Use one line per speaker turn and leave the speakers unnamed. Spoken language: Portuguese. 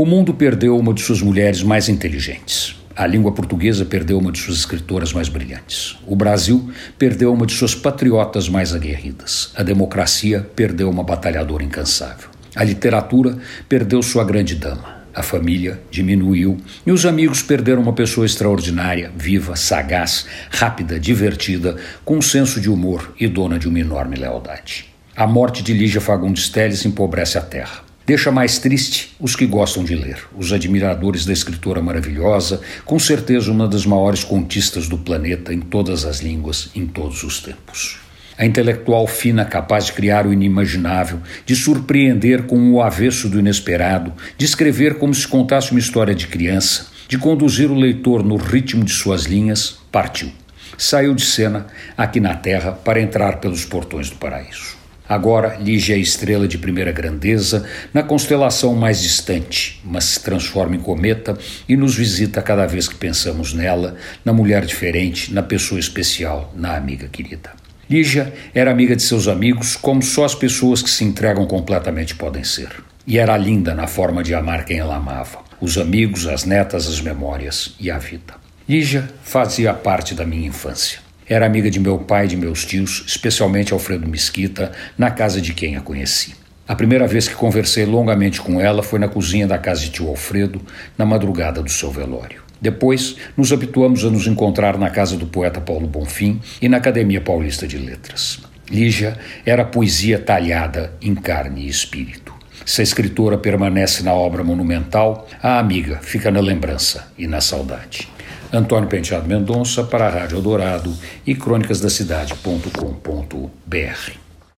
O mundo perdeu uma de suas mulheres mais inteligentes. A língua portuguesa perdeu uma de suas escritoras mais brilhantes. O Brasil perdeu uma de suas patriotas mais aguerridas. A democracia perdeu uma batalhadora incansável. A literatura perdeu sua grande dama. A família diminuiu e os amigos perderam uma pessoa extraordinária, viva, sagaz, rápida, divertida, com um senso de humor e dona de uma enorme lealdade. A morte de Lígia Fagundes Telles empobrece a terra. Deixa mais triste os que gostam de ler, os admiradores da escritora maravilhosa, com certeza uma das maiores contistas do planeta em todas as línguas, em todos os tempos. A intelectual fina capaz de criar o inimaginável, de surpreender com o avesso do inesperado, de escrever como se contasse uma história de criança, de conduzir o leitor no ritmo de suas linhas, partiu. Saiu de cena aqui na Terra para entrar pelos portões do paraíso. Agora, Lígia é estrela de primeira grandeza na constelação mais distante, mas se transforma em cometa e nos visita cada vez que pensamos nela, na mulher diferente, na pessoa especial, na amiga querida. Lígia era amiga de seus amigos, como só as pessoas que se entregam completamente podem ser. E era linda na forma de amar quem ela amava: os amigos, as netas, as memórias e a vida. Lígia fazia parte da minha infância. Era amiga de meu pai e de meus tios, especialmente Alfredo Mesquita, na casa de quem a conheci. A primeira vez que conversei longamente com ela foi na cozinha da casa de tio Alfredo, na madrugada do seu velório. Depois, nos habituamos a nos encontrar na casa do poeta Paulo Bonfim e na Academia Paulista de Letras. Lígia era poesia talhada em carne e espírito. Se a escritora permanece na obra monumental, a amiga fica na lembrança e na saudade. Antônio Penteado Mendonça para a Rádio Eldorado e crônicasdacidade.com.br.